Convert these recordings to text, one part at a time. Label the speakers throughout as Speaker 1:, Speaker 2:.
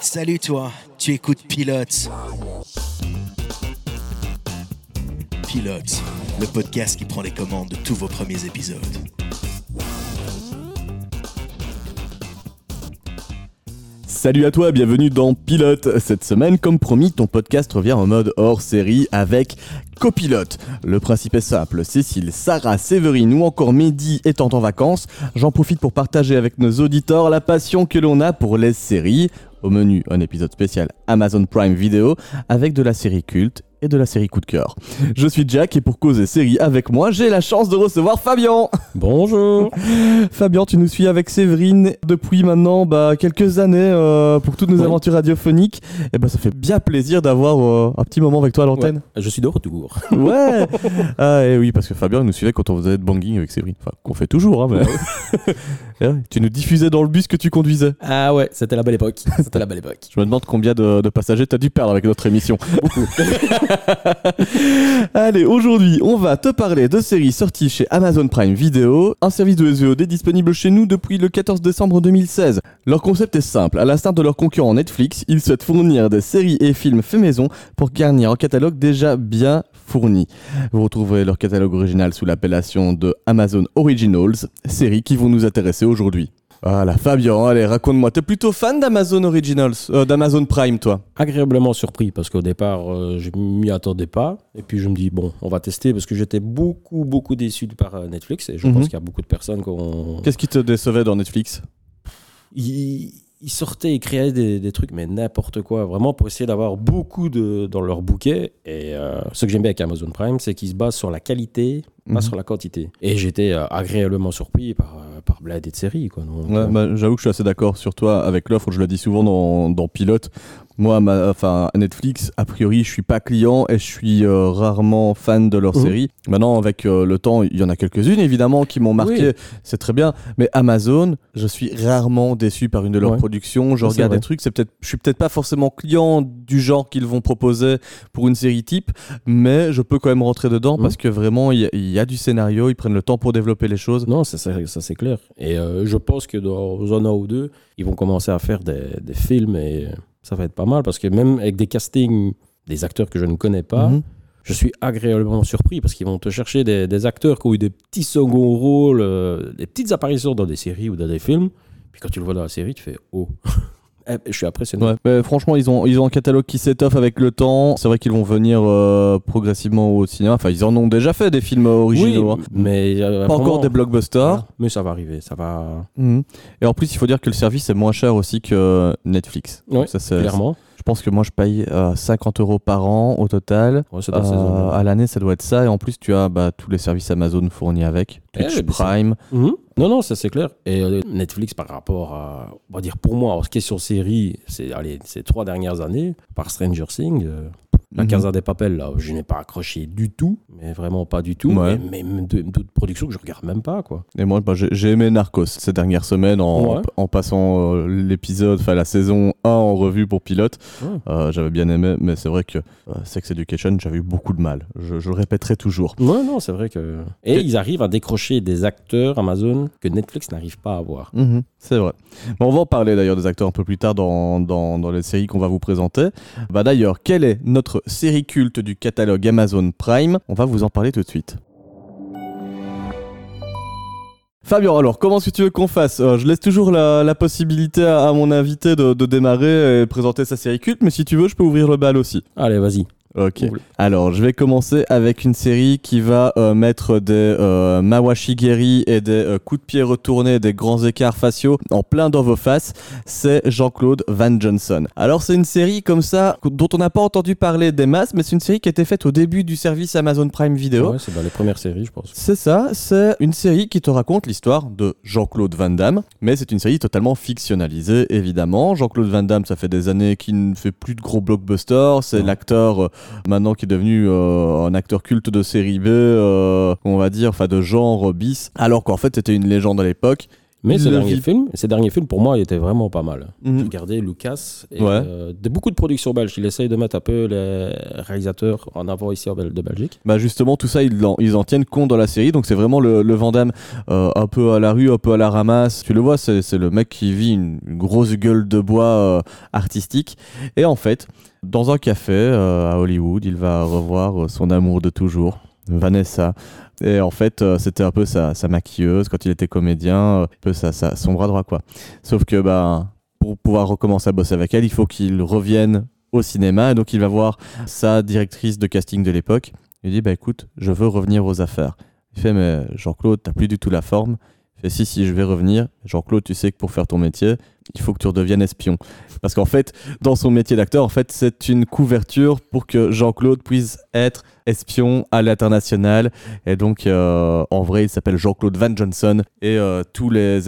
Speaker 1: Salut toi, tu écoutes Pilote. Pilote, le podcast qui prend les commandes de tous vos premiers épisodes.
Speaker 2: Salut à toi, bienvenue dans Pilote. Cette semaine, comme promis, ton podcast revient en mode hors série avec Copilote. Le principe est simple, Cécile, Sarah, Séverine ou encore Mehdi étant en vacances, j'en profite pour partager avec nos auditeurs la passion que l'on a pour les séries. Au menu, un épisode spécial Amazon Prime Video avec de la série culte et de la série coup de cœur. Je suis Jack et pour causer série avec moi, j'ai la chance de recevoir Fabien.
Speaker 3: Bonjour.
Speaker 2: Fabien, tu nous suis avec Séverine depuis maintenant bah, quelques années euh, pour toutes nos
Speaker 3: Oui.
Speaker 2: aventures radiophoniques. Et bah, ça fait bien plaisir d'avoir euh, un petit moment avec toi à l'antenne.
Speaker 3: Ouais, je suis de retour.
Speaker 2: Ouais. ah et oui, parce que Fabien il nous suivait quand on faisait de banging avec Séverine. Enfin, qu'on fait toujours, hein, mais. Ouais, tu nous diffusais dans le bus que tu conduisais.
Speaker 3: Ah ouais, c'était la belle époque. C'était la belle époque.
Speaker 2: Je me demande combien de, de passagers t'as dû perdre avec notre émission. Allez, aujourd'hui, on va te parler de séries sorties chez Amazon Prime Video, un service de SVOD disponible chez nous depuis le 14 décembre 2016. Leur concept est simple, à l'instar de leur concurrent Netflix, ils souhaitent fournir des séries et films faits maison pour garnir un catalogue déjà bien fourni. Vous retrouverez leur catalogue original sous l'appellation de Amazon Originals, séries qui vont nous intéresser aujourd'hui. Voilà, Fabien, allez, raconte-moi, t'es plutôt fan d'Amazon Originals, euh, d'Amazon Prime, toi?
Speaker 3: Agréablement surpris parce qu'au départ, euh, je m'y attendais pas. Et puis je me dis, bon, on va tester parce que j'étais beaucoup, beaucoup déçu par euh, Netflix. Et je
Speaker 2: Mhm.
Speaker 3: pense qu'il y a beaucoup de personnes qui ont.
Speaker 2: Qu'est-ce qui te décevait dans Netflix?
Speaker 3: Ils sortaient, ils créaient des, des trucs, mais n'importe quoi. Vraiment pour essayer d'avoir beaucoup de, dans leur bouquet. Et euh, ce que j'aime bien avec Amazon Prime, c'est qu'ils se basent sur la qualité,
Speaker 2: Mhm.
Speaker 3: pas sur la quantité. Et j'étais euh, agréablement surpris par, euh, par de. Quoi. Donc,
Speaker 2: Ouais,
Speaker 3: euh,
Speaker 2: bah, J'avoue que je suis assez d'accord sur toi avec l'offre, je le dis souvent dans, dans Pilote. Moi, ma, enfin, Netflix, a priori, je suis pas client et je suis euh, rarement fan de leurs
Speaker 3: Mhm.
Speaker 2: séries. Maintenant, avec euh, le temps, il y en a quelques-unes évidemment qui m'ont marqué,
Speaker 3: Oui.
Speaker 2: c'est très bien. Mais Amazon, je suis rarement déçu par une de leurs
Speaker 3: Ouais.
Speaker 2: productions. Je regarde des trucs, c'est peut-être, je suis peut-être pas forcément client du genre qu'ils vont proposer pour une série type, mais je peux quand même rentrer dedans
Speaker 3: Mhm.
Speaker 2: parce que vraiment, il y, a- il y a du scénario, ils prennent le temps pour développer les choses.
Speaker 3: Non, ça, ça, ça, c'est clair. Et euh, je pense que dans un an ou deux, ils vont commencer à faire des, des films et ça va être pas mal parce que même avec des castings des acteurs que je ne connais pas,
Speaker 2: Mhm.
Speaker 3: je suis agréablement surpris parce qu'ils vont te chercher des, des acteurs qui ont eu des petits seconds rôles, euh, des petites apparitions dans des séries ou dans des films. Puis quand tu le vois dans la série, tu fais Oh, je suis impressionné.
Speaker 2: Ouais, mais franchement, ils ont, ils ont un catalogue qui s'étoffe avec le temps. C'est vrai qu'ils vont venir euh, progressivement au cinéma. Enfin, ils en ont déjà fait des films originaux. hein.
Speaker 3: mais euh,
Speaker 2: Pas encore des blockbusters.
Speaker 3: Voilà. Mais ça va arriver, ça va
Speaker 2: Mhm. Et en plus, il faut dire que le service est moins cher aussi que Netflix. Donc ça, c'est-
Speaker 3: clairement.
Speaker 2: Je pense que moi, je paye euh, 50 euros par an au total.
Speaker 3: Ouais, c'est dans ces
Speaker 2: Euh,
Speaker 3: zones-là.
Speaker 2: à l'année, ça doit être ça. Et en plus, tu as bah, tous les services Amazon fournis avec.
Speaker 3: Eh,
Speaker 2: Twitch
Speaker 3: mais c'est-
Speaker 2: Prime.
Speaker 3: Mhm. Non, non, ça c'est clair. Et euh, Netflix, par rapport à, on va dire pour moi, en question série, c'est allez, ces trois dernières années, par Stranger Things, euh, la. Casa des Papel, là, je n'ai pas accroché du tout, mais vraiment pas du tout.
Speaker 2: Ouais.
Speaker 3: Mais même d'autres productions que je regarde même pas, quoi.
Speaker 2: Et moi, bah, j'ai aimé Narcos ces dernières semaines en,
Speaker 3: Ouais.
Speaker 2: en passant euh, l'épisode, enfin la saison 1 en revue pour pilote.
Speaker 3: Ouais.
Speaker 2: Euh, j'avais bien aimé, mais c'est vrai que euh, Sex Education, j'avais eu beaucoup de mal. Je, je le répéterai toujours.
Speaker 3: Ouais, non, c'est vrai que. Et
Speaker 2: Et-
Speaker 3: ils arrivent à décrocher des acteurs Amazon que Netflix n'arrive pas à avoir.
Speaker 2: Mhm, c'est vrai. On va en parler d'ailleurs des acteurs un peu plus tard dans, les séries qu'on va vous présenter. Bah, d'ailleurs, quelle est notre série culte du catalogue Amazon Prime? On va vous en parler tout de suite. Fabien, alors comment est-ce que tu veux qu'on fasse? Euh, Je laisse toujours la, possibilité à, mon invité de démarrer et présenter sa série culte, mais si tu veux, je peux ouvrir le bal aussi.
Speaker 3: Allez, vas-y.
Speaker 2: Ok. Alors, je vais commencer avec une série qui va euh, mettre des euh, Mawashigeri et des euh, coups de pied retournés, des grands écarts faciaux en plein dans vos faces. C'est Jean-Claude Van Johnson. Alors, c'est une série comme ça dont on n'a pas entendu parler des masses, mais c'est une série qui a été faite au début du service Amazon Prime Video.
Speaker 3: Ouais, c'est dans les premières séries, je pense.
Speaker 2: C'est ça, c'est une série qui te raconte l'histoire de Jean-Claude Van Damme, mais c'est une série totalement fictionnalisée, évidemment. Jean-Claude Van Damme, ça fait des années qu'il ne fait plus de gros blockbusters, c'est l'acteur euh, maintenant qui est devenu euh, un acteur culte de série B, euh, on va dire, enfin de genre bis, alors qu'en fait c'était une légende à l'époque.
Speaker 3: Mais ces derniers, films, ces derniers films, pour moi, ils étaient vraiment pas mal. J'ai regardé Lucas et
Speaker 2: Ouais.
Speaker 3: euh, de beaucoup de productions belges. Il essaye de mettre un peu les réalisateurs en avant ici de Belgique.
Speaker 2: Bah justement, tout ça, ils en, ils en tiennent compte dans la série. Donc c'est vraiment le, le Van Damme euh, un peu à la rue, un peu à la ramasse. Tu le vois, c'est c'est le mec qui vit une, une grosse gueule de bois euh, artistique. Et en fait, dans un café euh, à Hollywood, il va revoir euh, son amour de toujours, Vanessa. Et en fait, euh, c'était un peu sa, maquilleuse quand il était comédien, un peu sa- son bras droit, quoi. Sauf que bah, pour pouvoir recommencer à bosser avec elle, il faut qu'il revienne au cinéma. Et donc, il va voir sa directrice de casting de l'époque. Il dit Bah écoute, je veux revenir aux affaires. Il fait Mais Jean-Claude, t'as plus du tout la forme. Il fait Si, si, je vais revenir. Jean-Claude, tu sais que pour faire ton métier, il faut que tu redeviennes espion. Parce qu'en fait, dans son métier d'acteur, en fait, c'est une couverture pour que Jean-Claude puisse être espion à l'international. Et donc, euh, en vrai, il s'appelle Jean-Claude Van Johnson. Et euh, tous, les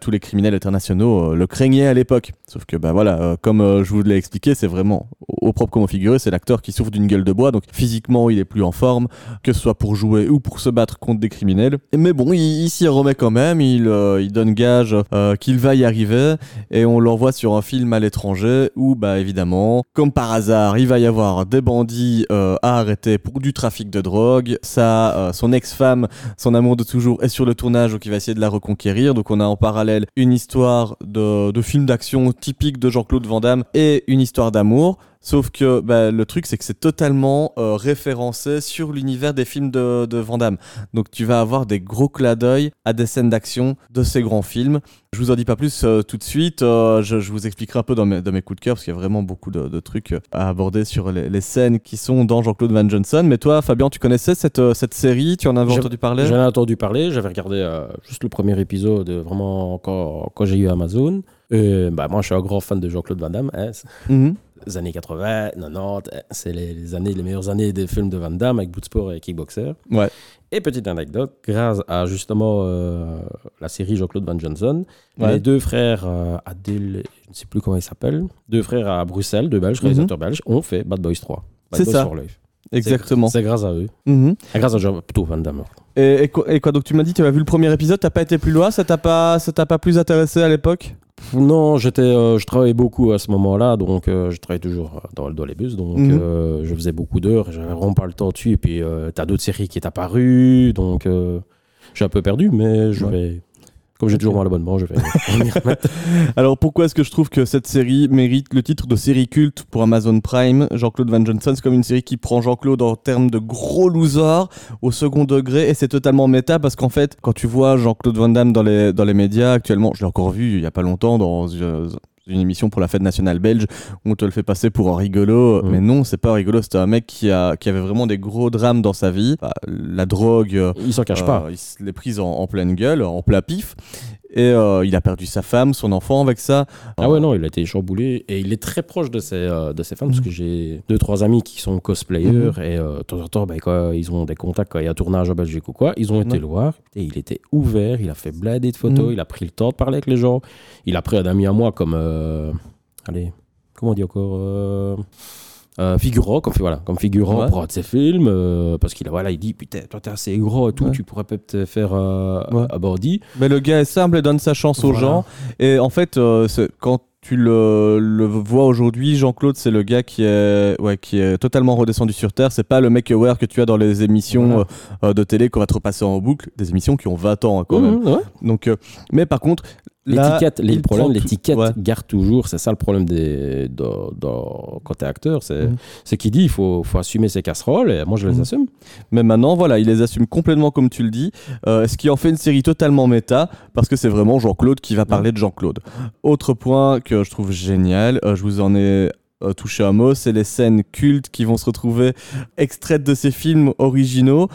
Speaker 2: tous les criminels internationaux euh, le craignaient à l'époque. Sauf que, bah voilà, comme je vous l'ai expliqué, c'est vraiment au, propre comme au figuré, c'est l'acteur qui souffre d'une gueule de bois. Donc, physiquement, il est plus en forme, que ce soit pour jouer ou pour se battre contre des criminels. Mais bon, il, s'y remet quand même. Il, il donne gage qu'il va y arriver. Et on l'envoie sur un film à l'étranger où, bah évidemment, comme par hasard, il va y avoir des bandits à arrêter pour du trafic de drogue. Ça, euh, son ex-femme, son amour de toujours, est sur le tournage, donc il va essayer de la reconquérir. Donc on a en parallèle une histoire de, de film d'action typique de Jean-Claude Van Damme et une histoire d'amour. Sauf que bah, le truc, c'est que c'est totalement euh, référencé sur l'univers des films de, de Van Damme. Donc tu vas avoir des gros clins d'œil à des scènes d'action de ces grands films. Je vous en dis pas plus euh, tout de suite. euh, je, je vous expliquerai un peu dans mes, dans mes coups de cœur parce qu'il y a vraiment beaucoup de, de trucs à aborder sur les, les scènes qui sont dans Jean-Claude Van Johnson. Mais toi, Fabien, tu connaissais cette, cette série? Tu en avais entendu parler?
Speaker 3: J'en ai entendu parler, j'avais regardé juste le premier épisode, vraiment quand, quand j'ai eu Amazon. Et, bah, moi, je suis un grand fan de Jean-Claude Van Damme. hein.
Speaker 2: Mhm.
Speaker 3: Les années 80, 90, hein, c'est les, les années, les meilleures années des films de Van Damme avec Bloodsport et Kickboxer.
Speaker 2: Ouais.
Speaker 3: Et petite anecdote, grâce à justement euh, la série Jean-Claude Van Johnson,
Speaker 2: Ouais.
Speaker 3: les deux frères euh, Adil, je ne sais plus comment ils s'appellent, deux frères à Bruxelles, deux Belges, réalisateurs belges, ont fait Bad Boys 3. Bad Boys
Speaker 2: ça.
Speaker 3: for Life.
Speaker 2: Exactement.
Speaker 3: C'est grâce à eux.
Speaker 2: Mhm.
Speaker 3: Ah, Grâce à Jean, plutôt Van Damme.
Speaker 2: Et, et quoi, et quoi, donc tu m'as dit, tu as vu le premier épisode, t'as pas été plus loin, ça t'a pas, ça t'a pas plus intéressé à l'époque?
Speaker 3: Non, j'étais, euh, je travaillais beaucoup à ce moment-là, donc euh, je travaillais toujours dans, dans les bus, donc
Speaker 2: Mhm.
Speaker 3: euh, je faisais beaucoup d'heures, j'avais vraiment pas le temps dessus, et puis t'as d'autres séries qui est apparues, donc je suis un peu perdu, mais je
Speaker 2: Ouais.
Speaker 3: vais, comme j'ai toujours mon abonnement, je vais.
Speaker 2: Alors pourquoi est-ce que je trouve que cette série mérite le titre de série culte pour Amazon Prime? Jean-Claude Van Johnson, c'est comme une série qui prend Jean-Claude en termes de gros loser au second degré et c'est totalement méta parce qu'en fait, quand tu vois Jean-Claude Van Damme dans les, dans les médias actuellement, je l'ai encore vu il y a pas longtemps dans euh, une émission pour la fête nationale belge où on te le fait passer pour un rigolo,
Speaker 3: Mhm.
Speaker 2: mais non, c'est pas rigolo, c'était un mec qui, a, qui avait vraiment des gros drames dans sa vie. Bah, la drogue,
Speaker 3: Il s'en cache
Speaker 2: euh,
Speaker 3: pas.
Speaker 2: Il se l'est prise en, en pleine gueule, en plein pif. Et euh, il a perdu sa femme, son enfant avec ça.
Speaker 3: Ah ouais, non, il a été chamboulé et il est très proche de ses, euh, de ses fans parce que j'ai deux, trois amis qui sont cosplayers
Speaker 2: Mhm.
Speaker 3: et euh, de temps en temps, ben, quand ils ont des contacts, quand il y a un tournage en Belgique ou quoi, ils ont été le voir et il était ouvert, il a fait blader de photos,
Speaker 2: Mhm.
Speaker 3: il a pris le temps de parler avec les gens. Il a pris un ami à moi comme. allez, comment on dit encore euh, figurant, comme, voilà, comme figurant
Speaker 2: Ouais.
Speaker 3: pour un de ses films, euh, parce qu'il a- voilà, il dit Putain, toi t'es assez gros et tout,
Speaker 2: Ouais.
Speaker 3: tu pourrais peut-être faire euh,
Speaker 2: Ouais.
Speaker 3: bandit.
Speaker 2: Mais le gars est simple et donne sa chance aux gens. Et en fait, euh, quand tu le, le vois aujourd'hui, Jean-Claude, c'est le gars qui est, ouais, qui est totalement redescendu sur Terre. C'est pas le mec aware que tu as dans les émissions
Speaker 3: Voilà.
Speaker 2: euh, de télé qu'on va te repasser en boucle. Des émissions qui ont 20 ans hein, quand même.
Speaker 3: Mhm, ouais.
Speaker 2: Donc, euh, mais par contre,
Speaker 3: L'étiquette,
Speaker 2: prend tout-
Speaker 3: l'étiquette
Speaker 2: ouais.
Speaker 3: garde toujours. C'est ça le problème des, dans- quand t'es acteur. C'est
Speaker 2: Mhm.
Speaker 3: c'est qu'il dit il faut, faut assumer ses casseroles et moi je les
Speaker 2: Mhm.
Speaker 3: assume.
Speaker 2: Mais maintenant, voilà, il les assume complètement comme tu le dis, euh, ce qui en fait une série totalement méta, parce que c'est vraiment Jean-Claude qui va parler de Jean-Claude. Autre point que je trouve génial, euh, je vous en ai euh, touché un mot, c'est les scènes cultes qui vont se retrouver extraites de ces films originaux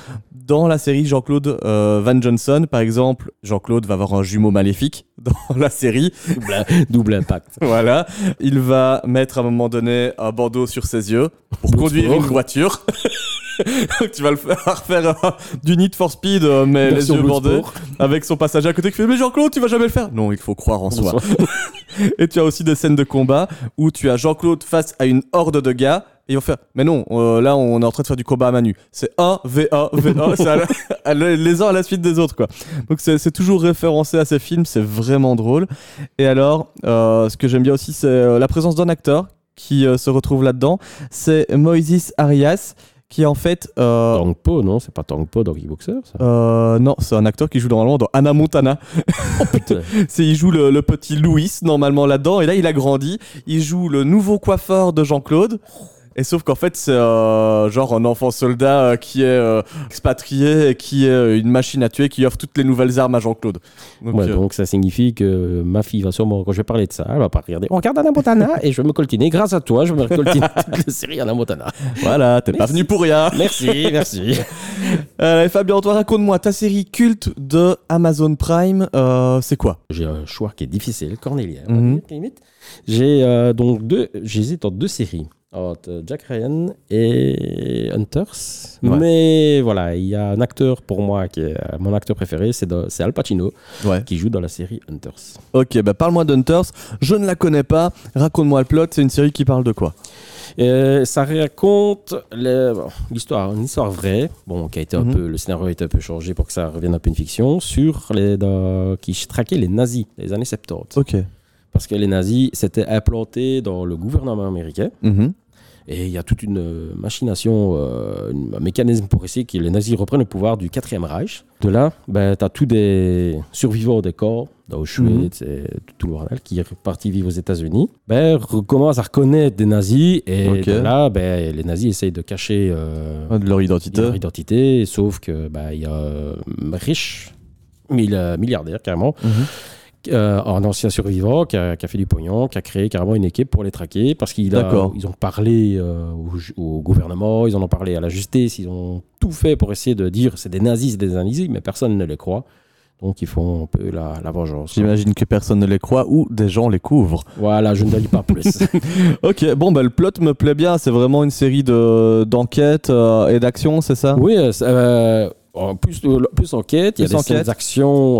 Speaker 2: dans la série Jean-Claude euh, Van Johnson. Par exemple, Jean-Claude va avoir un jumeau maléfique dans la série.
Speaker 3: Double, double impact.
Speaker 2: Voilà, il va mettre à un moment donné un bandeau sur ses yeux pour conduire une voiture. Tu vas le faire faire euh, du Need for Speed, euh, mais
Speaker 3: Version
Speaker 2: les yeux bandés, avec son passager à côté qui fait Mais Jean-Claude, tu vas jamais le faire Non, il faut croire en soi. Et tu as aussi des scènes de combat où tu as Jean-Claude face à une horde de gars ils vont faire, mais non, euh, là on est en train de faire du combat à Manu. C'est 1, VA, VA, c'est à la- à la- les uns à la suite des autres, quoi. Donc c'est c'est toujours référencé à ces films, c'est vraiment drôle. Et alors, euh, ce que j'aime bien aussi, c'est euh, la présence d'un acteur qui euh, se retrouve là-dedans. C'est Moises Arias, qui en fait. euh,
Speaker 3: Tang Po, non C'est pas Tang Po dans Kickboxer, ça?
Speaker 2: Euh, non, c'est un acteur qui joue normalement dans Anna Montana.
Speaker 3: Oh putain
Speaker 2: C'est il joue le, le petit Louis normalement là-dedans et là il a grandi. Il joue le nouveau coiffeur de Jean-Claude. Et sauf qu'en fait c'est euh, genre un enfant soldat euh, qui est euh, expatrié et qui est euh, une machine à tuer qui offre toutes les nouvelles armes à Jean-Claude. Donc,
Speaker 3: Ouais, donc ça signifie que ma fille va sûrement, quand je vais parler de ça, elle va pas regarder. On regarde Anna Montana et je vais me coltiner. Grâce à toi, je vais me coltiner toute la série Anna Montana.
Speaker 2: voilà, t'es pas venu pour rien.
Speaker 3: Merci, merci.
Speaker 2: Euh, Fabien, toi raconte-moi ta série culte de Amazon Prime, c'est quoi?
Speaker 3: J'ai un choix qui est difficile, cornélien.
Speaker 2: Mhm.
Speaker 3: J'ai donc deux, j'hésite entre deux séries. Entre Jack Ryan et Hunters.
Speaker 2: Ouais.
Speaker 3: Mais voilà, il y a un acteur pour moi qui est euh, mon acteur préféré, c'est Al Pacino
Speaker 2: Ouais.
Speaker 3: qui joue dans la série Hunters.
Speaker 2: Ok, bah parle-moi d'Hunters. Je ne la connais pas. Raconte-moi le plot. C'est une série qui parle de quoi?
Speaker 3: Euh, ça raconte l'histoire, une histoire vraie, bon, qui a été un
Speaker 2: Mhm.
Speaker 3: peu, le scénario a été un peu changé pour que ça revienne un peu une fiction, sur les dans- qui traquaient les nazis des années 70.
Speaker 2: Ok.
Speaker 3: Parce que les nazis s'étaient implantés dans le gouvernement américain
Speaker 2: Mhm.
Speaker 3: et il y a toute une euh, machination, euh, une- un mécanisme pour essayer que les nazis reprennent le pouvoir du 4e Reich. De là, ben, tu as tous des survivants des corps d'Auschwitz et tout le bordel qui est parti vivre aux États-Unis, ben, recommencent à reconnaître des nazis et de là, ben, les nazis essayent de cacher euh,
Speaker 2: Ah, De leur identité.
Speaker 3: leur identité, sauf que ben, il y a un riche, milliardaire carrément,
Speaker 2: Mhm.
Speaker 3: Euh, un ancien survivant qui a, qui a fait du pognon, qui a créé carrément une équipe pour les traquer parce qu'ils ils ont parlé euh, au, gouvernement, ils en ont parlé à la justice, ils ont tout fait pour essayer de dire c'est des nazis, c'est des nazis, mais personne ne les croit. Donc ils font un peu la, la vengeance.
Speaker 2: J'imagine que personne ne les croit ou des gens les couvrent.
Speaker 3: Voilà, je ne dis pas plus.
Speaker 2: Ok, bon, bah, le plot me plaît bien. C'est vraiment une série de- d'enquêtes euh, et d'actions, c'est ça?
Speaker 3: Oui, euh, plus, plus enquête, il y a des,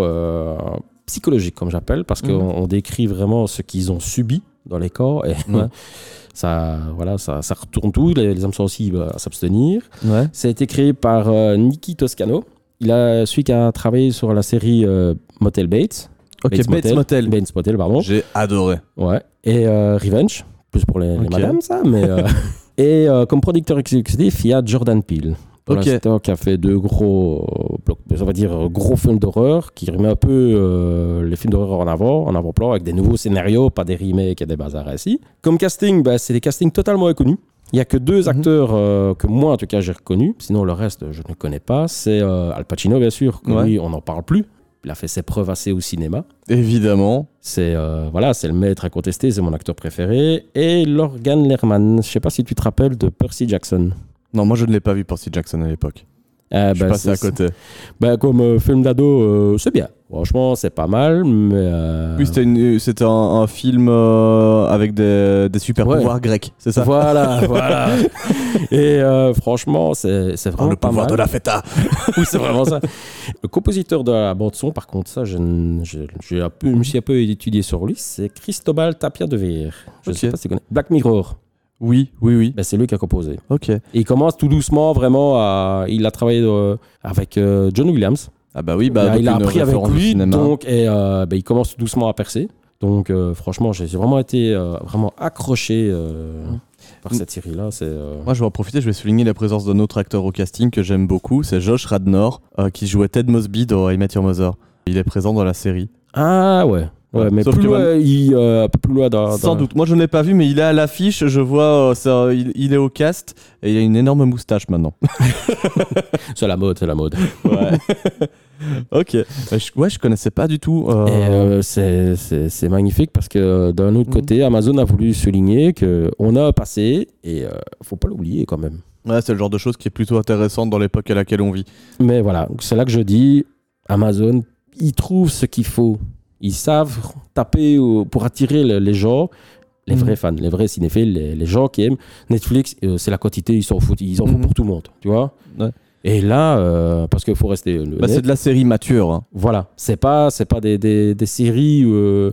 Speaker 3: euh, psychologiques, comme j'appelle, parce
Speaker 2: Mhm.
Speaker 3: qu'on on décrit vraiment ce qu'ils ont subi dans les corps. Et
Speaker 2: Ouais.
Speaker 3: ça, voilà, ça, ça retourne tout, les, les hommes sensibles à s'abstenir.
Speaker 2: Ouais.
Speaker 3: Ça a été créé par euh, Nicky Toscano. Il a celui qui a travaillé sur la série euh, Motel Bates.
Speaker 2: Ok, Bates,
Speaker 3: Motel.
Speaker 2: Motel.
Speaker 3: Bates Motel, pardon.
Speaker 2: J'ai adoré.
Speaker 3: Ouais. Et euh, Revenge, plus pour les, les
Speaker 2: Ok.
Speaker 3: madames, ça. Mais, euh, et euh, comme producteur exécutif, il y a Jordan Peele. Pour
Speaker 2: Ok.
Speaker 3: l'instant, qui a fait deux gros, on va dire, gros films d'horreur, qui remet un peu euh, les films d'horreur en avant, en avant-plan, avec des nouveaux scénarios, pas des remakes et des bazars ici. Comme casting, bah, c'est des castings totalement inconnus. Il n'y a que deux
Speaker 2: Mhm.
Speaker 3: acteurs euh, que moi, en tout cas, j'ai reconnus. Sinon, le reste, je ne connais pas. C'est euh, Al Pacino, bien sûr. que
Speaker 2: Ouais.
Speaker 3: lui, on n'en parle plus. Il a fait ses preuves assez au cinéma.
Speaker 2: Évidemment.
Speaker 3: C'est voilà, c'est le maître incontesté, c'est mon acteur préféré. Et Lorgan Lerman, je sais pas si tu te rappelles de Percy Jackson.
Speaker 2: Non, moi je ne l'ai pas vu Percy Jackson à l'époque.
Speaker 3: Ah,
Speaker 2: Je suis
Speaker 3: bah,
Speaker 2: passé à côté.
Speaker 3: bah, comme euh, film d'ado, euh, c'est bien. Franchement, c'est pas mal, mais. euh,
Speaker 2: Oui, c'était une- c'était un, un film euh, avec des, des super
Speaker 3: Ouais.
Speaker 2: pouvoirs grecs, c'est ça?
Speaker 3: Voilà, voilà. Et euh, franchement, c'est c'est
Speaker 2: Oh,
Speaker 3: vraiment
Speaker 2: le
Speaker 3: pas
Speaker 2: pouvoir
Speaker 3: mal.
Speaker 2: de la feta.
Speaker 3: oui, c'est vraiment ça. Le compositeur de la bande son, par contre, ça, je, ne- je, j'ai un peu, je me suis un peu étudié sur lui, c'est Cristobal Tapia de Veer. Je
Speaker 2: Ok.
Speaker 3: sais pas si tu connais. Black Mirror,
Speaker 2: Oui, oui, oui.
Speaker 3: ben, c'est lui qui a composé.
Speaker 2: Ok.
Speaker 3: Et il commence tout doucement vraiment à. Il a travaillé euh, avec euh, John Williams.
Speaker 2: Ah bah oui, bah
Speaker 3: il a, appris avec lui, donc et euh, ben, il commence tout doucement à percer. Donc euh, franchement, j'ai vraiment été euh, vraiment accroché euh, par
Speaker 2: Mm.
Speaker 3: cette série-là. C'est euh,
Speaker 2: Moi, je vais en profiter, je vais souligner la présence d'un autre acteur au casting que j'aime beaucoup, c'est Josh Radnor, euh, qui jouait Ted Mosby dans I Met Your Mother. Il est présent dans la série.
Speaker 3: ah ouais. Ouais, mais
Speaker 2: sauf
Speaker 3: plus
Speaker 2: que
Speaker 3: loin, il, euh, un peu plus loin dans,
Speaker 2: Sans
Speaker 3: dans-
Speaker 2: doute. Moi, je ne l'ai pas vu, mais il est à l'affiche. Je vois, euh, ça, il, il est au cast et il a une énorme moustache maintenant.
Speaker 3: C'est la mode, c'est la mode.
Speaker 2: Ouais. ok. Je, ouais, je connaissais pas du tout. euh,
Speaker 3: euh, c'est- magnifique parce que d'un autre
Speaker 2: Mhm.
Speaker 3: côté, Amazon a voulu souligner qu'on a un passé et euh, faut pas l'oublier quand même.
Speaker 2: Ouais, c'est le genre de choses qui est plutôt intéressante dans l'époque à laquelle on vit.
Speaker 3: Mais voilà, c'est là que je dis, Amazon, ils trouvent ce qu'il faut. Ils savent taper pour attirer le- les gens, les
Speaker 2: Mhm.
Speaker 3: vrais fans, les vrais cinéphiles, les, les gens qui aiment. Netflix, euh, c'est la quantité, ils s'en foutent, ils en font
Speaker 2: Mhm.
Speaker 3: pour tout le monde, tu vois.
Speaker 2: Ouais.
Speaker 3: Et là, euh, parce qu'il faut rester
Speaker 2: Bah, c'est de la série mature. hein.
Speaker 3: voilà, c'est pas, c'est pas des, des, des séries euh,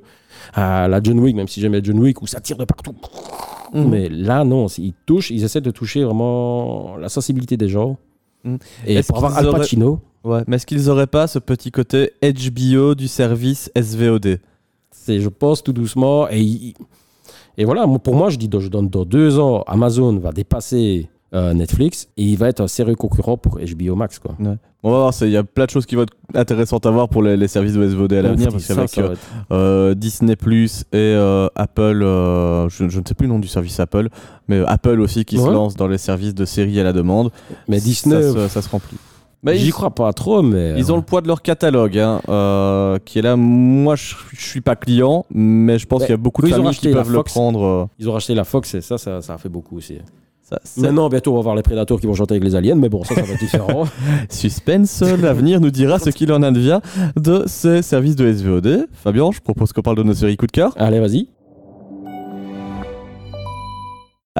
Speaker 3: à la John Wick, même si j'aimais John Wick, où ça tire de partout.
Speaker 2: Mhm.
Speaker 3: Mais là, non, ils touchent, ils essaient de toucher vraiment la sensibilité des gens. Et pour avoir Al
Speaker 2: auraient-
Speaker 3: Pacino,
Speaker 2: Ouais, mais est-ce qu'ils auraient pas ce petit côté HBO du service SVOD
Speaker 3: c'est, je pense, tout doucement. Et, et voilà, pour moi, je dis, je donne dans deux ans, Amazon va dépasser euh, Netflix et il va être un sérieux concurrent pour HBO Max. Quoi.
Speaker 2: On va voir, il y a plein de choses qui vont être intéressantes à voir pour les, les services de SVOD à l'avenir, parce qu'avec euh, euh, Disney Plus et Apple, je, je ne sais plus le nom du service Apple, mais Apple aussi qui se lance dans les services de séries à la demande.
Speaker 3: Mais Disney,
Speaker 2: ça, se- ça se remplit. Mais
Speaker 3: j'y
Speaker 2: ils,
Speaker 3: crois pas trop, mais.
Speaker 2: ils ont le poids de leur catalogue, hein, euh, qui est là. Moi, je, je suis pas client, mais je pense qu'il y a beaucoup de familles qui peuvent le prendre. euh,
Speaker 3: Ils ont racheté la Fox et ça, ça, ça a fait beaucoup aussi.
Speaker 2: ça-
Speaker 3: Maintenant, bientôt, on va voir les Predators qui vont chanter avec les aliens, mais bon, ça, ça va être différent.
Speaker 2: Suspense, l'avenir nous dira ce qu'il en advient de ces services de SVOD. Fabien, je propose qu'on parle de nos séries coup de cœur.
Speaker 3: Allez, vas-y.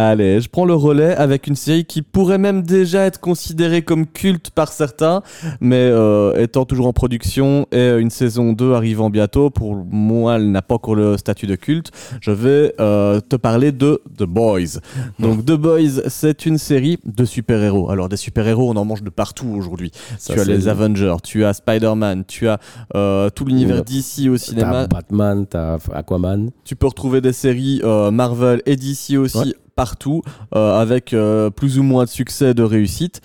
Speaker 2: Allez, je prends le relais avec une série qui pourrait même déjà être considérée comme culte par certains, mais euh, étant toujours en production et euh, une saison 2 arrivant bientôt, pour moi elle n'a pas encore le statut de culte, je vais euh, te parler de The Boys. Donc The Boys, c'est une série de super-héros. Alors des super-héros, on en mange de partout aujourd'hui. Tu as les Avengers, tu as Spider-Man, tu as euh, tout l'univers d'ici au
Speaker 3: T'as
Speaker 2: cinéma.
Speaker 3: Batman, t'as Aquaman.
Speaker 2: Tu peux retrouver des séries euh, Marvel et DC aussi
Speaker 3: Ouais.
Speaker 2: Partout, euh, avec euh, plus ou moins de succès, de réussite.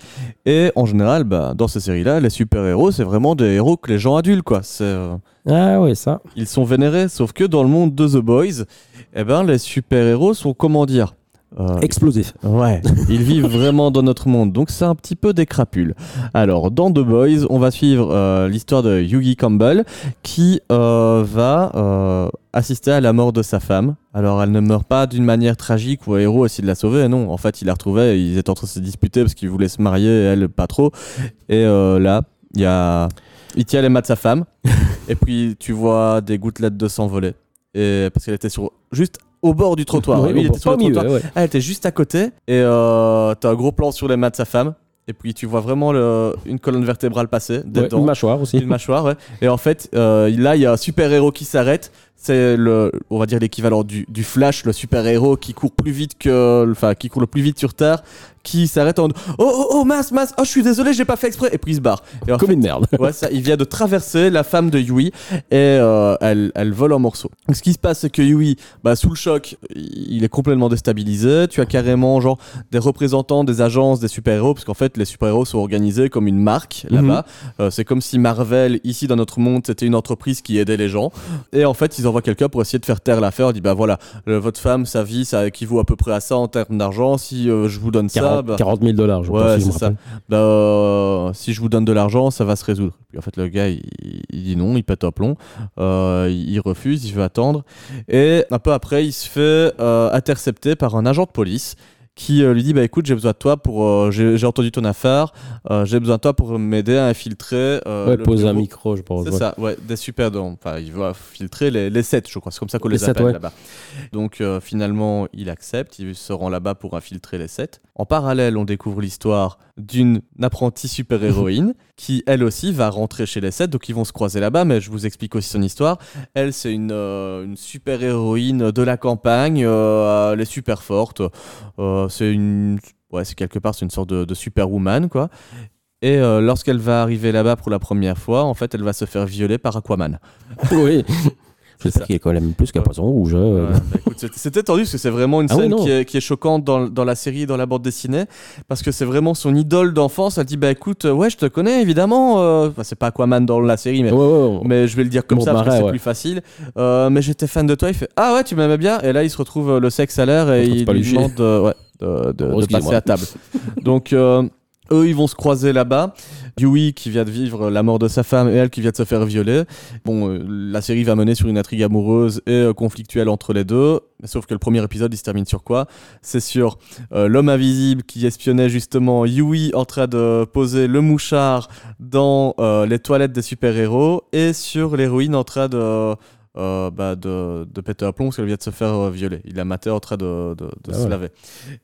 Speaker 2: Et en général, bah, dans ces séries-là, les super-héros, c'est vraiment des héros que les gens adultes, quoi. Euh,
Speaker 3: Ah ouais, ça.
Speaker 2: ils sont vénérés. Sauf que dans le monde de The Boys, eh ben, les super-héros sont, comment dire euh,
Speaker 3: Explosif.
Speaker 2: Ouais, ils vivent vraiment dans notre monde, donc c'est un petit peu des crapules. Alors, dans The Boys, on va suivre euh, l'histoire de Yugi Campbell qui euh, va euh, assister à la mort de sa femme. Alors, elle ne meurt pas d'une manière tragique où un héros essaie de la sauver, non. En fait, il la retrouvait, ils étaient en train de se disputer parce qu'il voulait se marier, et elle pas trop. Et là, il y a... il tient les mains de sa femme, et puis tu vois des gouttelettes de sang voler. Et parce qu'elle était sur juste au bord du trottoir.
Speaker 3: Ouais,
Speaker 2: il était
Speaker 3: bord-
Speaker 2: sur le
Speaker 3: pas au milieu,
Speaker 2: trottoir.
Speaker 3: ouais.
Speaker 2: Ah, elle était juste à côté et euh, t'as un gros plan sur les mains de sa femme et puis tu vois vraiment le- une colonne vertébrale passer
Speaker 3: Ouais, une mâchoire aussi.
Speaker 2: Une mâchoire, ouais. Et en fait, euh, là, il y a un super héros qui s'arrête. C'est le, on va dire l'équivalent du, du Flash, le super héros qui court plus vite que, enfin, qui court le plus vite sur Terre, qui s'arrête en, oh oh oh mince mince, oh je suis désolé, j'ai pas fait exprès, et puis il se barre. Et en
Speaker 3: Comme
Speaker 2: fait,
Speaker 3: une merde.
Speaker 2: Ouais, ça, il vient de traverser la femme de Yui et euh, elle, elle vole en morceaux. Donc, ce qui se passe, c'est que Yui, bah, sous le choc, il est complètement déstabilisé. Tu as carrément genre des représentants des agences des super-héros, parce qu'en fait, les super-héros sont organisés comme une marque là-bas. Euh, c'est comme si Marvel, ici dans notre monde, c'était une entreprise qui aidait les gens. Et en fait, ils envoient quelqu'un pour essayer de faire taire l'affaire. On dit, bah voilà, votre femme, sa vie, ça équivaut à peu près à ça en termes d'argent. Si euh, je vous donne ça,
Speaker 3: 40,
Speaker 2: bah,
Speaker 3: 40 000 dollars, je
Speaker 2: Ouais,
Speaker 3: si je
Speaker 2: ça. bah, euh, si je vous donne de l'argent, ça va se résoudre. Puis en fait, le gars, il, il dit non, il pète un plomb, euh, il refuse, il veut attendre. Et un peu après, il se fait euh, intercepter par un agent de police qui euh, lui dit bah écoute j'ai besoin de toi pour euh, j'ai entendu ton affaire euh, j'ai besoin de toi pour m'aider à infiltrer euh,
Speaker 3: Ouais,
Speaker 2: le
Speaker 3: poser un micro, je pense.
Speaker 2: c'est
Speaker 3: ouais.
Speaker 2: ça, ouais, des super. Enfin, il va filtrer les, les 7, je crois. C'est comme ça qu'on les,
Speaker 3: Les
Speaker 2: appelle
Speaker 3: ouais.
Speaker 2: là-bas. Donc, euh, finalement, il accepte. Il se rend là-bas pour infiltrer les 7. En parallèle, on découvre l'histoire d'une apprentie super-héroïne qui, elle aussi, va rentrer chez les 7. Donc, ils vont se croiser là-bas. Mais je vous explique aussi son histoire. Elle, c'est une, euh, une super-héroïne de la campagne. euh, elle est super forte. Euh, c'est une. Ouais, c'est quelque part, c'est une sorte de, de superwoman, quoi. Et lorsqu'elle va arriver là-bas pour la première fois, en fait, elle va se faire violer par Aquaman.
Speaker 3: oui. J'espère qu'il est quand même plus qu'un poisson rouge. hein.
Speaker 2: Ouais, bah, c'était- C'était tendu parce que c'est vraiment une
Speaker 3: Ah
Speaker 2: scène qui, est, qui est choquante dans, dans la série, dans la bande dessinée, parce que c'est vraiment son idole d'enfance. Elle dit bah écoute, ouais, je te connais évidemment. euh, enfin, c'est pas Aquaman dans la série, mais
Speaker 3: Ouais, ouais, ouais.
Speaker 2: mais je vais le dire comme
Speaker 3: Bon,
Speaker 2: ça parce que c'est plus facile. Euh, mais j'étais fan de toi. Il fait ah ouais, tu m'aimais bien. Et là, il se retrouve euh, le sexe à l'air et il lui demande de, de, de-
Speaker 3: Oh,
Speaker 2: de passer à table. Donc euh, eux, ils vont se croiser là-bas. Yui qui vient de vivre la mort de sa femme et elle qui vient de se faire violer. Bon, euh, la série va mener sur une intrigue amoureuse et euh, conflictuelle entre les deux. Sauf que le premier épisode, il se termine sur quoi? C'est sur euh, l'homme invisible qui espionnait justement Yui en train de poser le mouchard dans les toilettes des super-héros et sur l'héroïne en train de, euh, bah, de, de péter un plomb parce qu'elle vient de se faire euh, violer. Il la maté en train de, de, de
Speaker 3: Ah
Speaker 2: se
Speaker 3: ouais.
Speaker 2: laver.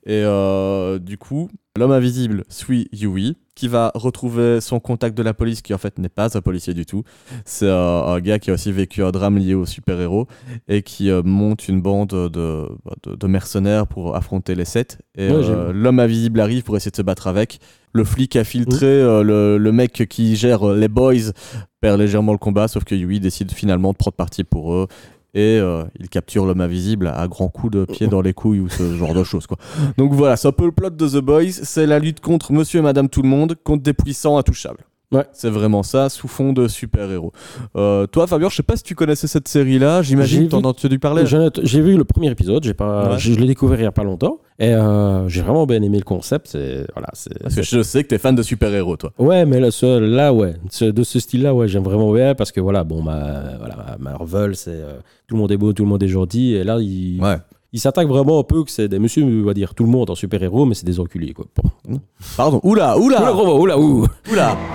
Speaker 2: Et euh, du coup, L'homme invisible suit Yui, qui va retrouver son contact de la police, qui en fait n'est pas un policier du tout. C'est un, un gars qui a aussi vécu un drame lié aux super-héros et qui euh, monte une bande de, de, de mercenaires pour affronter les sept. Et
Speaker 3: Ouais,
Speaker 2: euh, l'homme invisible arrive pour essayer de se battre avec. Le flic a filtré euh, le, le mec qui gère les boys, perd légèrement le combat, sauf que Yui décide finalement de prendre parti pour eux. Et euh, il capture l'homme invisible à grands coups de pied dans les couilles ou ce genre de choses. Quoi. Donc voilà, c'est un peu le plot de The Boys. C'est la lutte contre monsieur et madame tout le monde, contre des puissants intouchables.
Speaker 3: Ouais.
Speaker 2: C'est vraiment ça, sous fond de super-héros. Euh, toi, Fabien, je sais pas si tu connaissais cette série-là. J'imagine t'en as entendu parler.
Speaker 3: J'ai vu le premier épisode, j'ai pas,
Speaker 2: Ouais.
Speaker 3: je, je l'ai découvert il y a pas longtemps, et euh, j'ai vraiment bien aimé le concept. Voilà, c'est.
Speaker 2: Parce que je sais que t'es fan de super-héros, toi.
Speaker 3: Ouais, mais là, ce- là ouais, ce- de ce style-là, ouais, j'aime vraiment bien parce que voilà, bon, ma, voilà, Marvel, c'est euh, tout le monde est beau, tout le monde est gentil, et là, il,
Speaker 2: Ouais.
Speaker 3: Il s'attaque vraiment un peu que c'est des monsieur, on va dire tout le monde en super-héros, mais c'est des enculés, quoi. Bon.
Speaker 2: Pardon. Oula, oula,
Speaker 3: Oula, oula, ouh.
Speaker 2: oula.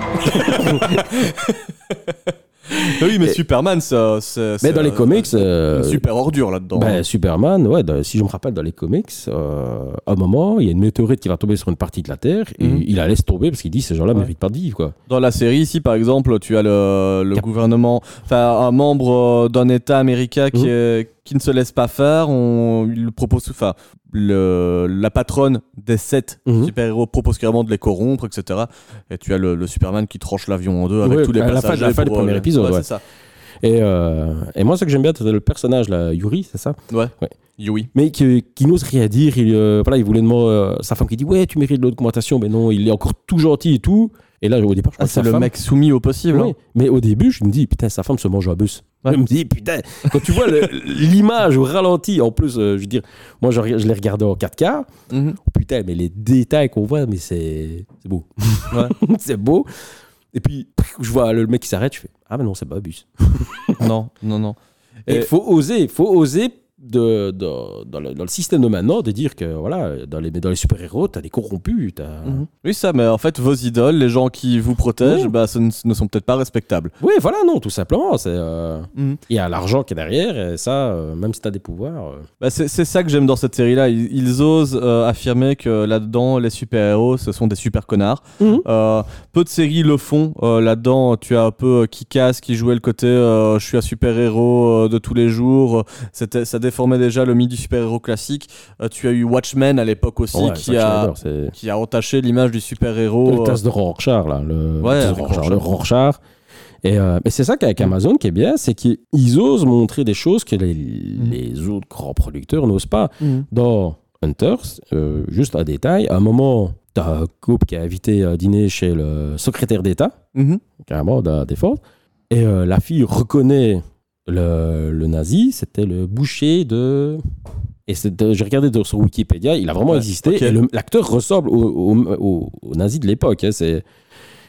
Speaker 2: oui, mais Superman, ça, c'est.
Speaker 3: Mais dans les comics, euh,
Speaker 2: une super ordure là-dedans.
Speaker 3: Ben, Superman, ouais, dans- si je me rappelle dans les comics, euh, à un moment, il y a une météorite qui va tomber sur une partie de la Terre et
Speaker 2: Mhm.
Speaker 3: il la laisse tomber parce qu'il dit ces gens-là
Speaker 2: Ouais.
Speaker 3: méritent pas de vivre, quoi.
Speaker 2: Dans la série ici, par exemple, tu as le, gouvernement, enfin un membre euh, d'un État américain qui,
Speaker 3: Mhm.
Speaker 2: est- qui ne se laisse pas faire. On il propose, enfin le, la patronne des sept
Speaker 3: Mhm.
Speaker 2: super-héros propose carrément de les corrompre, etc. Et tu as le, le Superman qui tranche l'avion en deux avec
Speaker 3: Ouais,
Speaker 2: tous les
Speaker 3: à
Speaker 2: passagers.
Speaker 3: la fin du
Speaker 2: euh,
Speaker 3: premier épisode, ouais.
Speaker 2: c'est ça.
Speaker 3: Et, euh, et moi, ce que j'aime bien, c'est le personnage, là, Yuri, c'est ça?
Speaker 2: Ouais. Yui.
Speaker 3: Mais qui, qui n'ose rien dire. Il, euh, voilà, il voulait demander euh, sa femme qui dit Ouais, tu mérites de l'augmentation, mais non, il est encore tout gentil et tout. Et là, au départ, je
Speaker 2: Ah, c'est le
Speaker 3: femme-
Speaker 2: mec soumis au possible. Hein.
Speaker 3: mais au début, je me dis, putain, sa femme se mange un bus.
Speaker 2: Ouais.
Speaker 3: Je me dis, putain, quand tu vois l'image au ralenti, en plus, euh, je veux dire, moi, je, je l'ai regardé en 4K.
Speaker 2: Mhm.
Speaker 3: Oh, putain, mais les détails qu'on voit, mais c'est beau.
Speaker 2: Ouais.
Speaker 3: c'est beau. Et puis, je vois le mec qui s'arrête, je fais, ah, mais non, c'est pas un bus.
Speaker 2: non, non, non.
Speaker 3: Il faut oser, il faut oser de, de- dans, le, dans le système de maintenant de dire que, voilà, dans les, dans les super-héros, t'as des corrompus, t'as...
Speaker 2: Mhm. Oui, ça, mais en fait, vos idoles, les gens qui vous protègent,
Speaker 3: Oui.
Speaker 2: bah, ce ne, ne sont peut-être pas respectables.
Speaker 3: Oui, voilà, non, tout simplement. c'est euh,
Speaker 2: Mhm.
Speaker 3: Il y a l'argent qui est derrière, et ça, euh, même si t'as des pouvoirs... euh,
Speaker 2: Bah, c'est c'est ça que j'aime dans cette série-là. Ils, ils osent euh, affirmer que là-dedans, les super-héros, ce sont des super connards.
Speaker 3: Mhm.
Speaker 2: Euh, peu de séries le font. Euh, là-dedans, tu as un peu euh, Kick-Ass qui jouait le côté euh, je suis un super-héros euh, de tous les jours. C'était, ça déformait déjà le mythe du super-héros classique. Euh, tu as eu Watchmen à l'époque aussi
Speaker 3: ouais,
Speaker 2: qui, a, qui a entaché l'image du super-héros.
Speaker 3: Le
Speaker 2: euh,
Speaker 3: test de Rorschach, là. Le,
Speaker 2: Ouais,
Speaker 3: le
Speaker 2: Rorschach.
Speaker 3: Rorschach, le Rorschach. Et, euh, c'est ça qu'avec
Speaker 2: Mm.
Speaker 3: Amazon qui est bien, c'est qu'ils osent montrer des choses que les, les autres grands producteurs n'osent pas.
Speaker 2: Mhm.
Speaker 3: Dans Hunters, euh, juste un détail, à un moment, t'as un couple qui a invité à dîner chez le secrétaire d'État,
Speaker 2: Mhm.
Speaker 3: carrément, de la défense, et euh, la fille reconnaît le, le nazi, c'était le boucher de... Et j'ai regardé sur Wikipédia, il a vraiment
Speaker 2: Ouais,
Speaker 3: existé.
Speaker 2: ok.
Speaker 3: Et le- l'acteur ressemble au, au, au- au nazi de l'époque. hein, c'est...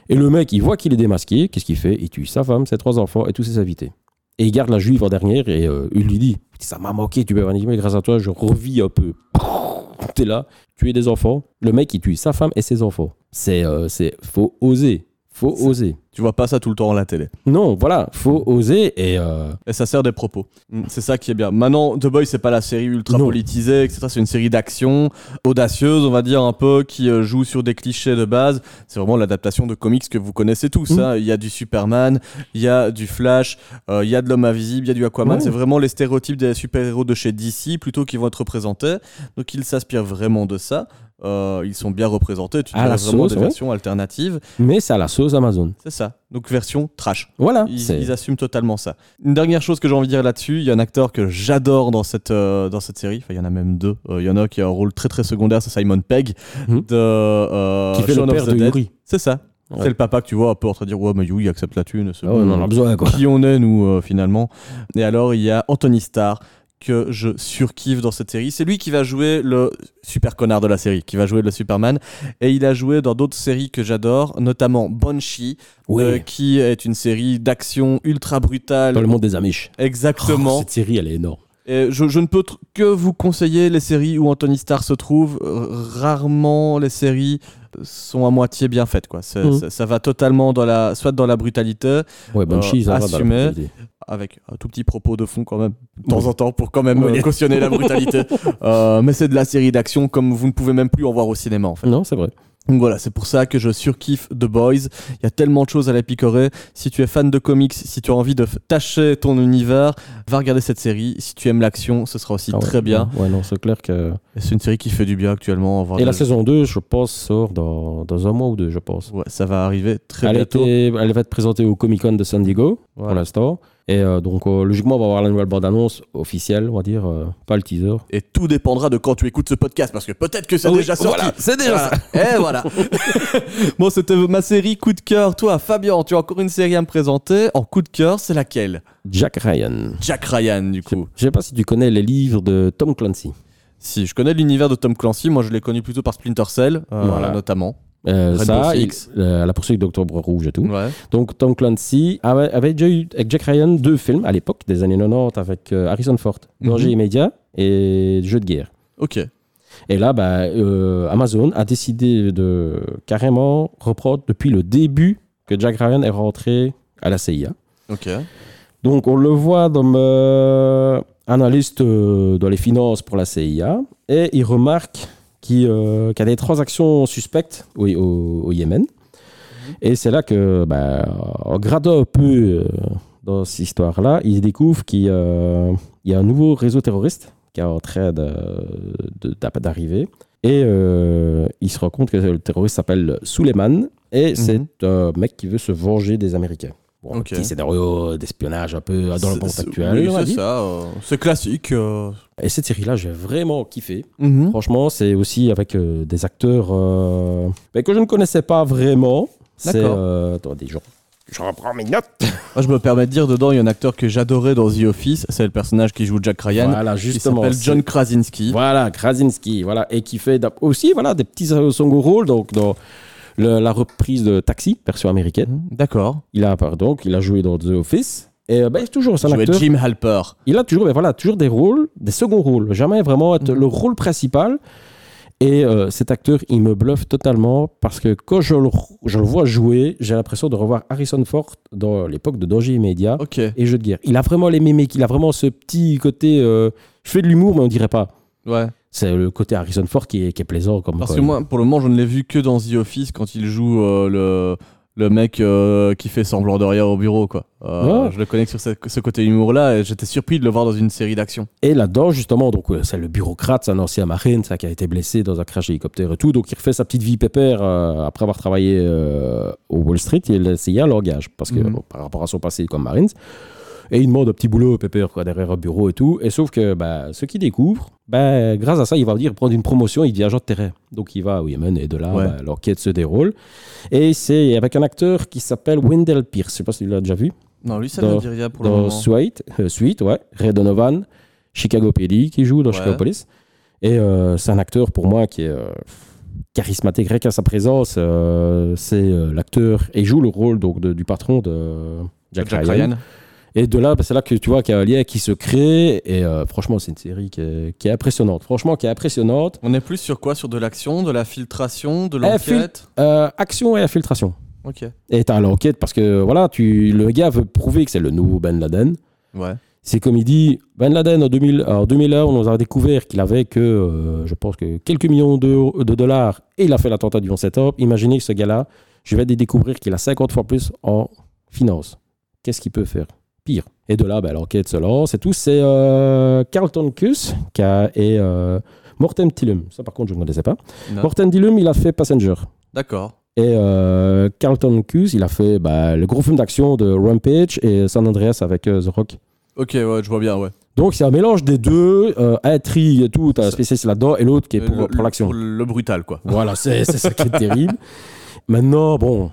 Speaker 3: Et le mec, il voit qu'il est démasqué. Qu'est-ce qu'il fait? Il tue sa femme, ses trois enfants et tous ses invités. Et il garde la juive en dernière et euh, il lui dit Ça m'a manqué, tu peux mais grâce à toi, je revis un peu. T'es là, tuer des enfants. Le mec, il tue sa femme et ses enfants. C'est. euh, c'est faut oser. Faut oser.
Speaker 2: Tu vois pas ça tout le temps à la télé.
Speaker 3: Non, voilà, faut oser et. euh,
Speaker 2: Et ça sert des propos. Mm, C'est ça qui est bien. Maintenant, The Boys, c'est pas la série ultra
Speaker 3: Non.
Speaker 2: politisée, etc. C'est une série d'action audacieuse, on va dire un peu, qui euh, joue sur des clichés de base. C'est vraiment l'adaptation de comics que vous connaissez tous.
Speaker 3: Mm.
Speaker 2: hein. Il y a du Superman, il y a du Flash, euh, il y a de l'homme invisible, il y a du Aquaman.
Speaker 3: Ouais.
Speaker 2: C'est vraiment les stéréotypes des super-héros de chez DC plutôt qui vont être représentés. Donc ils s'inspirent vraiment de ça. Euh, ils sont bien représentés. Tu
Speaker 3: À
Speaker 2: dirais
Speaker 3: la
Speaker 2: vraiment
Speaker 3: sauce,
Speaker 2: des
Speaker 3: ouais.
Speaker 2: versions alternatives.
Speaker 3: Mais c'est à la sauce Amazon.
Speaker 2: C'est ça. Donc version trash.
Speaker 3: Voilà.
Speaker 2: Ils, ils assument totalement ça. Une dernière chose que j'ai envie de dire là-dessus, il y a un acteur que j'adore dans cette, euh, dans cette série. Enfin, il y en a même deux. Euh, Il y en a qui a un rôle très très secondaire, c'est Simon Pegg
Speaker 3: Mhm.
Speaker 2: de euh,
Speaker 3: qui fait
Speaker 2: Shaun
Speaker 3: le
Speaker 2: of
Speaker 3: père
Speaker 2: the
Speaker 3: de
Speaker 2: Dead. C'est ça.
Speaker 3: Ouais.
Speaker 2: C'est le papa que tu vois un peu en train de dire Ouais, mais Yuri il accepte la thune.
Speaker 3: Ah ouais, on en a besoin, quoi.
Speaker 2: Qui on est, nous, finalement. Et alors, il y a Anthony Starr que je surkiffe dans cette série. C'est lui qui va jouer le super connard de la série, qui va jouer le Superman. Et il a joué dans d'autres séries que j'adore, notamment Banshee,
Speaker 3: Oui.
Speaker 2: euh, qui est une série d'action ultra brutale.
Speaker 3: Dans le monde des Amish.
Speaker 2: Exactement.
Speaker 3: Oh, cette série, elle est énorme.
Speaker 2: Et je, je ne peux que vous conseiller les séries où Anthony Starr se trouve. Euh, Rarement les séries sont à moitié bien faites. Quoi.
Speaker 3: Mhm.
Speaker 2: ça, ça va totalement dans la, soit dans la brutalité,
Speaker 3: Ouais, Banshee, ça va dans la
Speaker 2: assumé.
Speaker 3: brutalité.
Speaker 2: avec un tout petit propos de fond quand même, de temps en temps, pour quand même
Speaker 3: Oui.
Speaker 2: euh, cautionner la brutalité. Euh, mais c'est de la série d'action comme vous ne pouvez même plus en voir au cinéma en fait.
Speaker 3: Non, c'est vrai.
Speaker 2: Donc voilà, c'est pour ça que je surkiffe The Boys. Il y a tellement de choses à la picorer. Si tu es fan de comics, si tu as envie de tâcher ton univers, va regarder cette série. Si tu aimes l'action, ce sera aussi
Speaker 3: Ah ouais,
Speaker 2: très bien.
Speaker 3: Ouais, non, c'est clair que.
Speaker 2: C'est une série qui fait du bien actuellement.
Speaker 3: Et la saison 2, je pense, sort dans, dans un mois ou deux, je pense.
Speaker 2: Ouais, ça va arriver très
Speaker 3: Elle,
Speaker 2: bientôt.
Speaker 3: elle va être présentée au Comic Con de San Diego pour l'instant. Et euh, donc, euh, logiquement, on va avoir la nouvelle bande-annonce officielle, on va dire, euh, pas le teaser.
Speaker 2: Et tout dépendra de quand tu écoutes ce podcast, parce que peut-être que c'est
Speaker 3: Oui,
Speaker 2: déjà sorti.
Speaker 3: voilà, c'est déjà
Speaker 2: Voilà. Et voilà. bon, c'était ma série coup de cœur. Toi, Fabien, tu as encore une série à me présenter. En coup de cœur, c'est laquelle?
Speaker 3: Jack Ryan.
Speaker 2: Jack Ryan, du coup.
Speaker 3: Je sais pas si tu connais les livres de Tom Clancy.
Speaker 2: Si, je connais l'univers de Tom Clancy. Moi, je l'ai connu plutôt par Splinter Cell,
Speaker 3: Voilà.
Speaker 2: notamment.
Speaker 3: Euh, ça,
Speaker 2: Six.
Speaker 3: euh, la poursuite d'Octobre Rouge et tout.
Speaker 2: Ouais.
Speaker 3: Donc Tom Clancy avait, avait déjà eu avec Jack Ryan deux films à l'époque des années 90 avec euh, Harrison Ford, Danger
Speaker 2: Mhm.
Speaker 3: immédiat et Jeu de guerre.
Speaker 2: Ok.
Speaker 3: Et là, bah, Amazon a décidé de carrément reprendre depuis le début que Jack Ryan est rentré à la CIA.
Speaker 2: Ok.
Speaker 3: Donc on le voit comme analyste dans les finances pour la CIA et il remarque euh, qu'il y a des transactions suspectes au, au- au Yémen. Et c'est là que, bah, en gradant un peu euh, dans cette histoire-là, il découvre qu'il y a- il y a un nouveau réseau terroriste qui est en train d'arriver. Et euh, il se rend compte que le terroriste s'appelle Suleiman et c'est un mec qui veut se venger des Américains. Bon, petit scénario d'espionnage un peu dans le monde actuel.
Speaker 2: Oui, c'est ça. euh, c'est classique. euh.
Speaker 3: Et cette série-là, j'ai vraiment kiffé.
Speaker 2: Mhm.
Speaker 3: Franchement, c'est aussi avec euh, des acteurs ben, que je ne connaissais pas vraiment. C'est
Speaker 2: D'accord.
Speaker 3: euh, attendez, je, je reprends mes notes.
Speaker 2: Moi, je me permets de dire, dedans, il y a un acteur que j'adorais dans The Office. C'est le personnage qui joue Jack Ryan.
Speaker 3: Voilà,
Speaker 2: qui
Speaker 3: justement.
Speaker 2: s'appelle
Speaker 3: c'est-
Speaker 2: John Krasinski.
Speaker 3: Voilà, Krasinski, voilà, et qui fait aussi voilà des petits second rôles donc dans le- la reprise de Taxi, version américaine.
Speaker 2: Mhm. D'accord.
Speaker 3: Il a pardon, il a joué dans The Office. Et ben, toujours, c'est un
Speaker 2: Jouait
Speaker 3: acteur.
Speaker 2: Jim Halper.
Speaker 3: Il a toujours, ben voilà, toujours des rôles, des seconds rôles, jamais vraiment être
Speaker 2: Mhm.
Speaker 3: le rôle principal. Et euh, cet acteur, il me bluffe totalement parce que quand je le, je le vois jouer, j'ai l'impression de revoir Harrison Ford dans l'époque de Danger immédiat
Speaker 2: Ok.
Speaker 3: et Jeux de guerre. Il a vraiment les mimiques, il a vraiment ce petit côté. euh, je fais de l'humour, mais on dirait pas.
Speaker 2: Ouais.
Speaker 3: C'est le côté Harrison Ford qui est, qui est plaisant. Comme
Speaker 2: Parce
Speaker 3: quoi.
Speaker 2: que moi, pour le moment, je ne l'ai vu que dans The Office quand il joue euh, le, le mec euh, qui fait semblant de rien au bureau. Quoi. Euh,
Speaker 3: Ouais.
Speaker 2: Je le connais sur ce, ce côté humour-là et j'étais surpris de le voir dans une série d'action.
Speaker 3: Et là-dedans, justement, donc c'est le bureaucrate, c'est un ancien marine, ça qui a été blessé dans un crash d'hélicoptère et tout. Donc il refait sa petite vie pépère après avoir travaillé au Wall Street. Il essayait un langage parce que
Speaker 2: Mhm.
Speaker 3: bon, par rapport à son passé comme marine. Et il demande un petit boulot pépère quoi, derrière un bureau et tout. Et sauf que bah, ce qu'il découvre, bah, grâce à ça, il va dire prendre une promotion, il devient agent de terrain. Donc il va au Yémen et de là,
Speaker 2: Ouais.
Speaker 3: bah, l'enquête se déroule. Et c'est avec un acteur qui s'appelle Wendell Pierce. Je sais pas si tu l'as déjà vu
Speaker 2: Non, lui, ça ne dit rien pour le
Speaker 3: dans
Speaker 2: moment.
Speaker 3: Suite, euh, Suite, ouais, Ray Donovan, Chicago PD qui joue dans
Speaker 2: Ouais.
Speaker 3: Chicago Police. Et euh, c'est un acteur pour moi qui est euh, charismatique, rien qu'à sa présence. euh, c'est l'acteur et joue le rôle donc de- du patron de Jack,
Speaker 2: Jack
Speaker 3: Ryan.
Speaker 2: Ryan.
Speaker 3: Et de là, bah, c'est là que tu vois qu'il y a un lien qui se crée. Et euh, franchement, c'est une série qui est, qui est impressionnante. Franchement, qui est impressionnante.
Speaker 2: On est plus sur quoi? Sur de l'action, de la filtration, de
Speaker 3: Eh,
Speaker 2: l'enquête?
Speaker 3: Euh, action et infiltration.
Speaker 2: Ok.
Speaker 3: Et t'as l'enquête parce que voilà, tu, le gars veut prouver que c'est le nouveau Ben Laden.
Speaker 2: Ouais.
Speaker 3: C'est comme il dit, Ben Laden en, 2000, en 2001, on nous a découvert qu'il avait que, euh, je pense que quelques millions de, de dollars et il a fait l'attentat du 11 septembre. Imaginez que ce gars-là, je vais découvrir qu'il a 50 fois plus en finance. Qu'est-ce qu'il peut faire? Pire. Et de là, ben, l'enquête se lance et tout. C'est euh, Carlton Cus qui a, et euh, Morten Tillum. Ça, par contre, je ne connaissais pas.
Speaker 2: Non.
Speaker 3: Morten Tillum, il a fait Passenger.
Speaker 2: D'accord.
Speaker 3: Et euh, Carlton Cus, il a fait bah, le gros film d'action de Rampage et San Andreas avec euh, The Rock.
Speaker 2: Ok, ouais, je vois bien, ouais.
Speaker 3: Donc c'est un mélange des deux, euh, et tout, t'as un spécialiste là-dedans et l'autre qui est pour, pour l'action.
Speaker 2: Le brutal, quoi.
Speaker 3: Voilà, c'est ça qui est terrible. Maintenant, bon,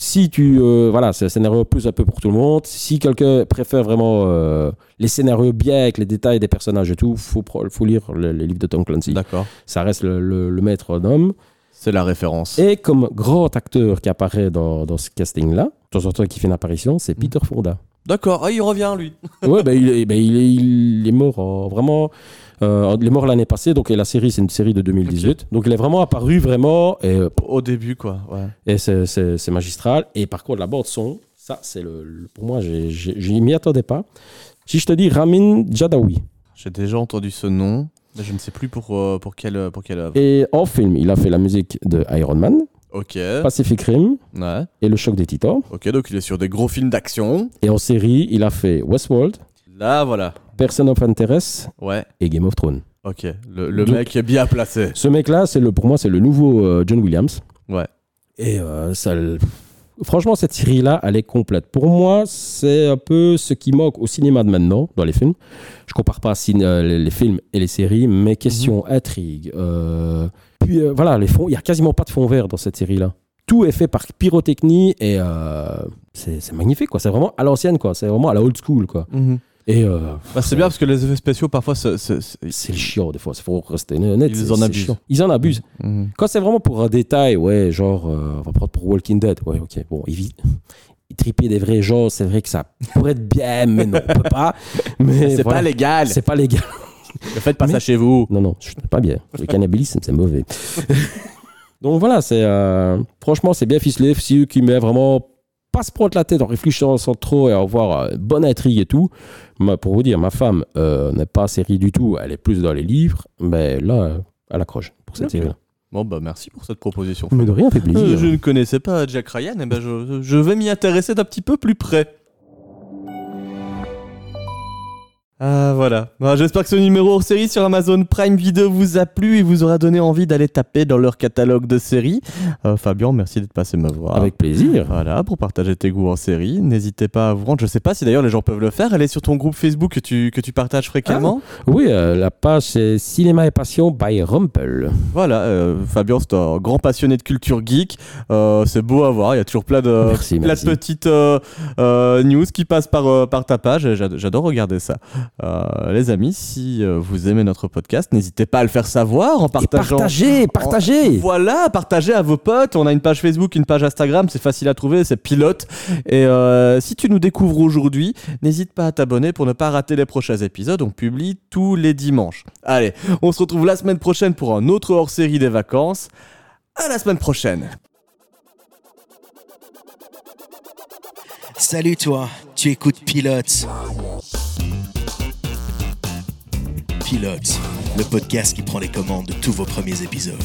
Speaker 3: si tu... euh, voilà, c'est un scénario plus un peu pour tout le monde. Si quelqu'un préfère vraiment euh, les scénarios bien avec les détails des personnages et tout, faut, faut lire le- les livres de Tom Clancy.
Speaker 2: D'accord.
Speaker 3: Ça reste le, le- le maître d'homme.
Speaker 2: C'est la référence.
Speaker 3: Et comme grand acteur qui apparaît dans, dans ce casting-là, de temps en temps qui fait une apparition, c'est Peter Fonda
Speaker 2: D'accord, ah, il revient lui.
Speaker 3: ouais, bah, il, est, bah, il, est, il est mort euh, vraiment. Euh, il est mort l'année passée, donc et la série, c'est une série de 2018. Donc il est vraiment apparu vraiment. Et, euh,
Speaker 2: Au début, quoi. Ouais.
Speaker 3: et c'est- magistral. Et par contre, la bande-son, ça, c'est le, le- Pour moi, je m'y attendais pas. Si je te dis Ramin Jadawi,
Speaker 2: J'ai déjà entendu ce nom, mais je ne sais plus pour, euh, pour, quelle, pour quelle œuvre.
Speaker 3: et en film, il a fait la musique de Iron Man,
Speaker 2: Ok.
Speaker 3: Pacific Rim
Speaker 2: Ouais.
Speaker 3: et Le Choc des Titans.
Speaker 2: Ok, donc il est sur des gros films d'action.
Speaker 3: Et en série, il a fait Westworld,
Speaker 2: Là, voilà.
Speaker 3: Person of Interest
Speaker 2: Ouais.
Speaker 3: et Game of Thrones.
Speaker 2: Ok. Le, le
Speaker 3: Donc-
Speaker 2: mec est bien placé.
Speaker 3: Ce mec-là, c'est le, pour moi, c'est le nouveau euh, John Williams.
Speaker 2: Ouais.
Speaker 3: Et euh, ça, franchement, cette série-là, elle est complète. Pour moi, c'est un peu ce qui manque au cinéma de maintenant, dans les films. Je compare pas euh, les, films et les séries, mais question intrigue. euh, puis euh, voilà, les fonds, il y a quasiment pas de fond vert dans cette série-là. Tout est fait par pyrotechnie et euh, c'est magnifique, quoi. C'est vraiment à l'ancienne, quoi. C'est vraiment à la old school, quoi. Et euh,
Speaker 2: Bah, c'est bien parce que les effets spéciaux, parfois, c'est-
Speaker 3: chiant, des fois. Il faut rester honnête.
Speaker 2: Ils en abusent.
Speaker 3: chiant. Ils en abusent. Quand c'est vraiment pour un détail, ouais, genre, euh, on va prendre pour Walking Dead, ouais, ok, bon, il triper des vrais gens, c'est vrai que ça pourrait être bien, mais non, on peut pas. Mais
Speaker 2: C'est
Speaker 3: voilà.
Speaker 2: pas légal.
Speaker 3: C'est pas légal.
Speaker 2: Ne faites pas
Speaker 3: Mais-
Speaker 2: ça chez vous.
Speaker 3: Non, non, je pas bien. Le cannibalisme, c'est mauvais. Donc voilà, c'est euh, franchement, c'est bien ficelé. Si qui met vraiment pas se prendre la tête en réfléchissant sans trop et avoir euh, une bonne intrigue et tout. Moi, pour vous dire, ma femme euh, n'est pas série du tout, elle est plus dans les livres, mais là, euh, elle accroche pour cette série-là.
Speaker 2: Bon, bah merci pour cette proposition.
Speaker 3: Mais de rien, fait plaisir.
Speaker 2: Euh, je ne connaissais pas Jack Ryan, et ben je, je vais m'y intéresser d'un petit peu plus près. Ah voilà. Bah, J'espère que ce numéro hors série sur Amazon Prime Video vous a plu et vous aura donné envie d'aller taper dans leur catalogue de séries. Euh, Fabien, merci d'être passé me voir.
Speaker 3: Avec plaisir.
Speaker 2: Voilà, pour partager tes goûts en série. N'hésitez pas à vous rendre. Je sais pas si d'ailleurs les gens peuvent le faire. Elle est sur ton groupe Facebook que tu, que tu partages fréquemment.
Speaker 3: Oui, euh, la page c'est Cinéma et Passion by Rumpel.
Speaker 2: Voilà, euh, Fabien, c'est un grand passionné de culture geek. Euh, c'est beau à voir. Il y a toujours plein de,
Speaker 3: Merci,
Speaker 2: plein
Speaker 3: merci.
Speaker 2: de petites euh, news qui passent par, par ta page. J'adore regarder ça. Euh, les amis, si euh, vous aimez notre podcast, n'hésitez pas à le faire savoir en
Speaker 3: Et
Speaker 2: partageant.
Speaker 3: partagez, partagez.
Speaker 2: Voilà, partagez à vos potes. On a une page Facebook, une page Instagram, c'est facile à trouver, c'est pilote. Et euh, si tu nous découvres aujourd'hui, n'hésite pas à t'abonner pour ne pas rater les prochains épisodes. On publie tous les dimanches. Allez, on se retrouve la semaine prochaine pour un autre hors-série des vacances. À la semaine prochaine.
Speaker 1: Salut toi, tu écoutes Pilote. Pilote, le podcast qui prend les commandes de tous vos premiers épisodes.